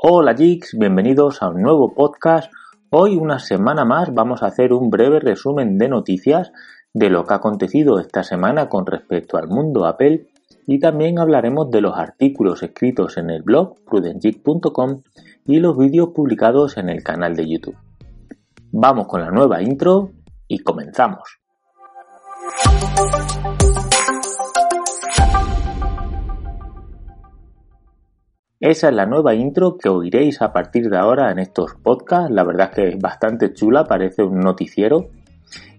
Hola geeks, bienvenidos a un nuevo podcast. Hoy una semana más vamos a hacer un breve resumen de noticias de lo que ha acontecido esta semana con respecto al mundo Apple y también hablaremos de los artículos escritos en el blog prudentgeek.com y los vídeos publicados en el canal de YouTube. Vamos con la nueva intro y comenzamos. Esa es la nueva intro que oiréis a partir de ahora en estos podcasts. La verdad es que es bastante chula, parece un noticiero.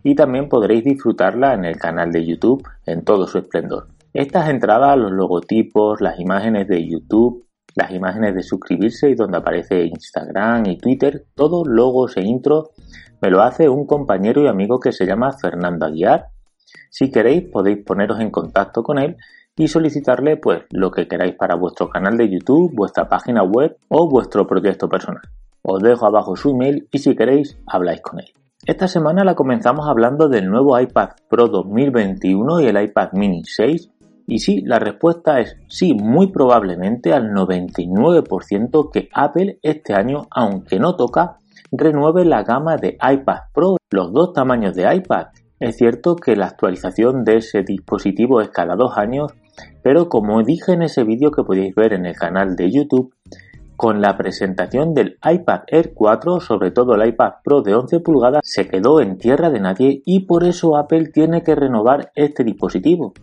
Y también podréis disfrutarla en el canal de YouTube en todo su esplendor. Estas entradas, los logotipos, las imágenes de YouTube, las imágenes de suscribirse y donde aparece Instagram y Twitter, todos logos e intros, me lo hace un compañero y amigo que se llama Fernando Aguiar. Si queréis podéis poneros en contacto con él y solicitarle pues lo que queráis para vuestro canal de YouTube, vuestra página web o vuestro proyecto personal. Os dejo abajo su email y si queréis habláis con él. Esta semana la comenzamos hablando del nuevo iPad Pro 2021 y el iPad mini 6 y sí, la respuesta es sí, muy probablemente al 99% que Apple este año, aunque no toca, renueve la gama de iPad Pro, los dos tamaños de iPad. Es cierto que la actualización de ese dispositivo es cada dos años pero como dije en ese vídeo que podéis ver en el canal de YouTube, con la presentación del iPad Air 4, sobre todo el iPad Pro de 11 pulgadas, se quedó en tierra de nadie y por eso Apple tiene que renovar este dispositivo.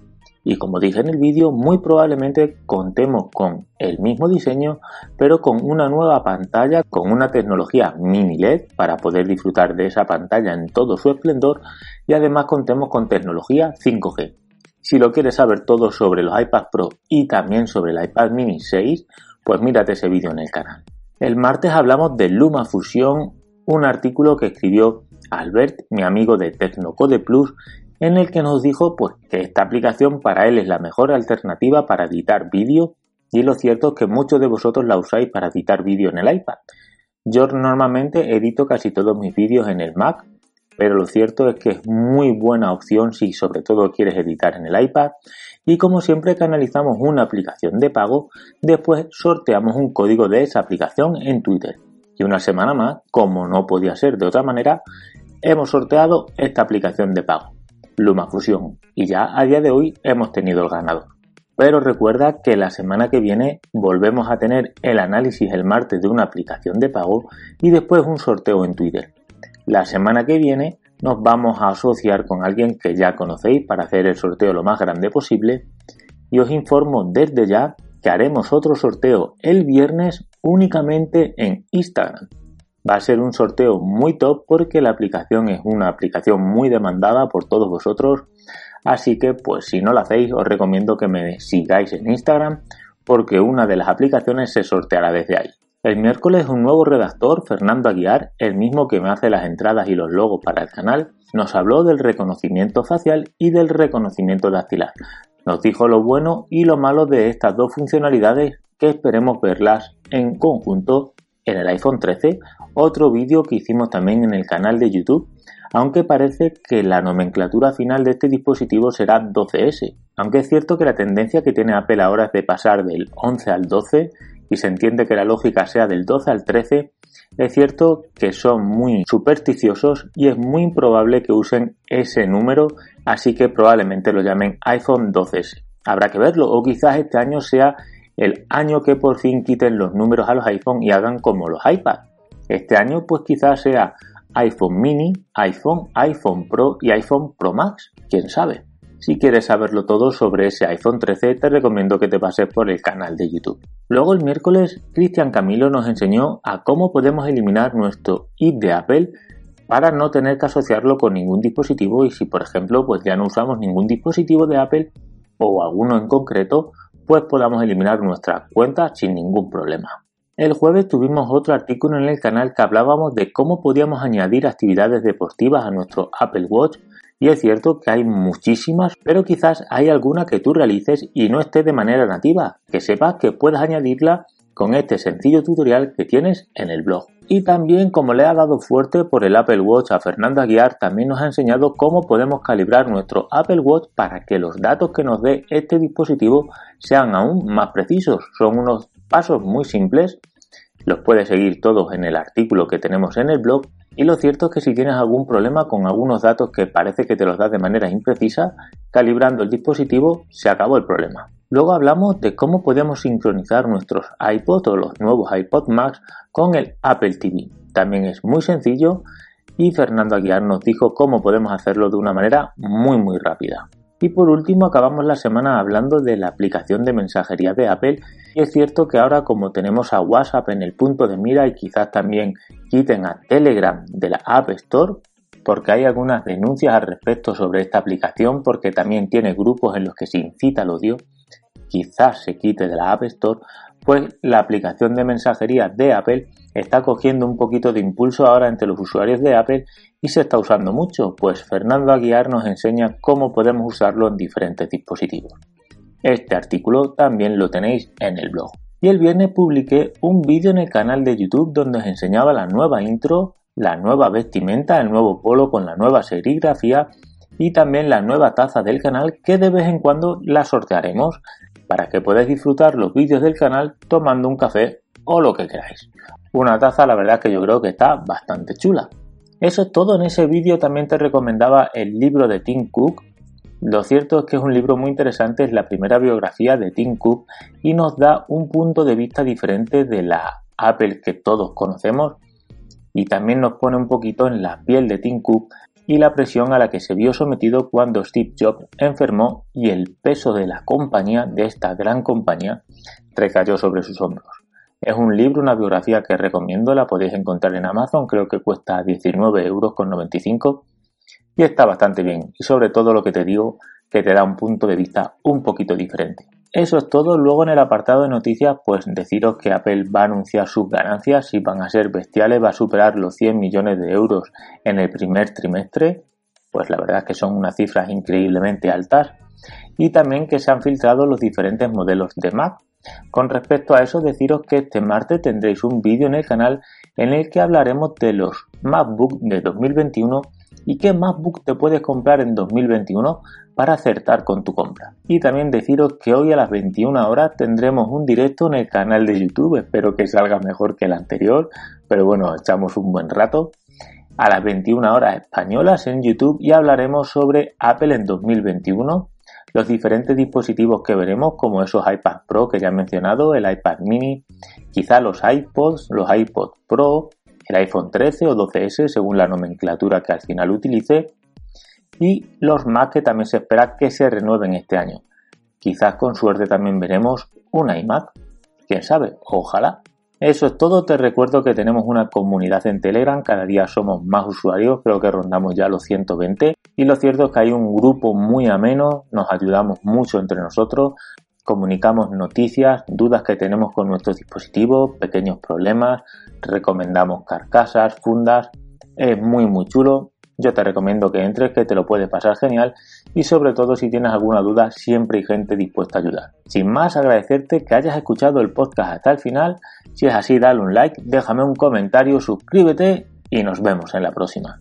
Y como dije en el vídeo, muy probablemente contemos con el mismo diseño, pero con una nueva pantalla, con una tecnología mini LED para poder disfrutar de esa pantalla en todo su esplendor y además contemos con tecnología 5G. Si lo quieres saber todo sobre los iPad Pro y también sobre el iPad mini 6, pues mírate ese vídeo en el canal. El martes hablamos de LumaFusion, un artículo que escribió Albert, mi amigo de Tecnocode Plus, en el que nos dijo pues, que esta aplicación para él es la mejor alternativa para editar vídeo y lo cierto es que muchos de vosotros la usáis para editar vídeo en el iPad. Yo normalmente edito casi todos mis vídeos en el Mac pero lo cierto es que es muy buena opción si sobre todo quieres editar en el iPad y como siempre que analizamos una aplicación de pago, después sorteamos un código de esa aplicación en Twitter. Y una semana más, como no podía ser de otra manera, hemos sorteado esta aplicación de pago, LumaFusion, y ya a día de hoy hemos tenido el ganador. Pero recuerda que la semana que viene volvemos a tener el análisis el martes de una aplicación de pago y después un sorteo en Twitter. La semana que viene nos vamos a asociar con alguien que ya conocéis para hacer el sorteo lo más grande posible y os informo desde ya que haremos otro sorteo el viernes únicamente en Instagram. Va a ser un sorteo muy top porque la aplicación es una aplicación muy demandada por todos vosotros, así que pues si no la hacéis os recomiendo que me sigáis en Instagram porque una de las aplicaciones se sorteará desde ahí. El miércoles un nuevo redactor, Fernando Aguiar, el mismo que me hace las entradas y los logos para el canal, nos habló del reconocimiento facial y del reconocimiento dactilar. Nos dijo lo bueno y lo malo de estas dos funcionalidades que esperemos verlas en conjunto en el iPhone 13, otro vídeo que hicimos también en el canal de YouTube, aunque parece que la nomenclatura final de este dispositivo será 12S, aunque es cierto que la tendencia que tiene Apple ahora es de pasar del 11 al 12 y se entiende que la lógica sea del 12 al 13, es cierto que son muy supersticiosos y es muy improbable que usen ese número, así que probablemente lo llamen iPhone 12S. Habrá que verlo, o quizás este año sea el año que por fin quiten los números a los iPhone y hagan como los iPad. Este año pues quizás sea iPhone mini, iPhone, iPhone Pro y iPhone Pro Max, quién sabe. Si quieres saberlo todo sobre ese iPhone 13, te recomiendo que te pases por el canal de YouTube. Luego el miércoles, Cristian Camilo nos enseñó a cómo podemos eliminar nuestro ID de Apple para no tener que asociarlo con ningún dispositivo y si por ejemplo pues ya no usamos ningún dispositivo de Apple o alguno en concreto, pues podamos eliminar nuestra cuenta sin ningún problema. El jueves tuvimos otro artículo en el canal que hablábamos de cómo podíamos añadir actividades deportivas a nuestro Apple Watch y es cierto que hay muchísimas, pero quizás hay alguna que tú realices y no esté de manera nativa, que sepas que puedes añadirla con este sencillo tutorial que tienes en el blog. Y también como le ha dado fuerte por el Apple Watch a Fernando Aguiar, también nos ha enseñado cómo podemos calibrar nuestro Apple Watch para que los datos que nos dé este dispositivo sean aún más precisos. Son unos pasos muy simples Los puedes seguir todos en el artículo que tenemos en el blog y lo cierto es que si tienes algún problema con algunos datos que parece que te los das de manera imprecisa, calibrando el dispositivo se acabó el problema. Luego hablamos de cómo podemos sincronizar nuestros iPod o los nuevos iPod Max con el Apple TV. También es muy sencillo y Fernando Aguiar nos dijo cómo podemos hacerlo de una manera muy muy rápida. Y por último acabamos la semana hablando de la aplicación de mensajería de Apple. Y es cierto que ahora como tenemos a WhatsApp en el punto de mira y quizás también quiten a Telegram de la App Store porque hay algunas denuncias al respecto sobre esta aplicación porque también tiene grupos en los que se incita al odio, quizás se quite de la App Store, pues la aplicación de mensajería de Apple está cogiendo un poquito de impulso ahora entre los usuarios de Apple y se está usando mucho, pues Fernando Aguiar nos enseña cómo podemos usarlo en diferentes dispositivos. Este artículo también lo tenéis en el blog. Y el viernes publiqué un vídeo en el canal de YouTube donde os enseñaba la nueva intro, la nueva vestimenta, el nuevo polo con la nueva serigrafía y también la nueva taza del canal que de vez en cuando la sortearemos para que podáis disfrutar los vídeos del canal tomando un café o lo que queráis. Una taza la verdad que yo creo que está bastante chula. Eso es todo en ese vídeo, también te recomendaba el libro de Tim Cook. Lo cierto es que es un libro muy interesante, es la primera biografía de Tim Cook y nos da un punto de vista diferente de la Apple que todos conocemos y también nos pone un poquito en la piel de Tim Cook y la presión a la que se vio sometido cuando Steve Jobs enfermó y el peso de la compañía, de esta gran compañía, recayó sobre sus hombros. Es un libro, una biografía que recomiendo, la podéis encontrar en Amazon, creo que cuesta 19,95 euros y está bastante bien. Y sobre todo lo que te digo, que te da un punto de vista un poquito diferente. Eso es todo. Luego en el apartado de noticias, pues deciros que Apple va a anunciar sus ganancias y van a ser bestiales, va a superar los 100 millones de euros en el primer trimestre. Pues la verdad es que son unas cifras increíblemente altas. Y también que se han filtrado los diferentes modelos de Mac. Con respecto a eso, deciros que este martes tendréis un vídeo en el canal en el que hablaremos de los MacBook de 2021 y qué MacBook te puedes comprar en 2021 para acertar con tu compra. Y también deciros que hoy a las 21 horas tendremos un directo en el canal de YouTube, espero que salga mejor que el anterior, pero bueno, echamos un buen rato. A las 21 horas españolas en YouTube y hablaremos sobre Apple en 2021, los diferentes dispositivos que veremos como esos iPad Pro que ya he mencionado, el iPad mini, quizá los iPods, los iPod Pro, el iPhone 13 o 12S según la nomenclatura que al final utilice. Y los Mac que también se espera que se renueven este año. Quizás con suerte también veremos un iMac, quién sabe, ojalá. Eso es todo, te recuerdo que tenemos una comunidad en Telegram, cada día somos más usuarios, creo que rondamos ya los 120 y lo cierto es que hay un grupo muy ameno, nos ayudamos mucho entre nosotros, comunicamos noticias, dudas que tenemos con nuestros dispositivos, pequeños problemas, recomendamos carcasas, fundas, es muy muy chulo. Yo te recomiendo que entres, que te lo puedes pasar genial y sobre todo si tienes alguna duda siempre hay gente dispuesta a ayudar. Sin más, agradecerte que hayas escuchado el podcast hasta el final. Si es así, dale un like, déjame un comentario, suscríbete y nos vemos en la próxima.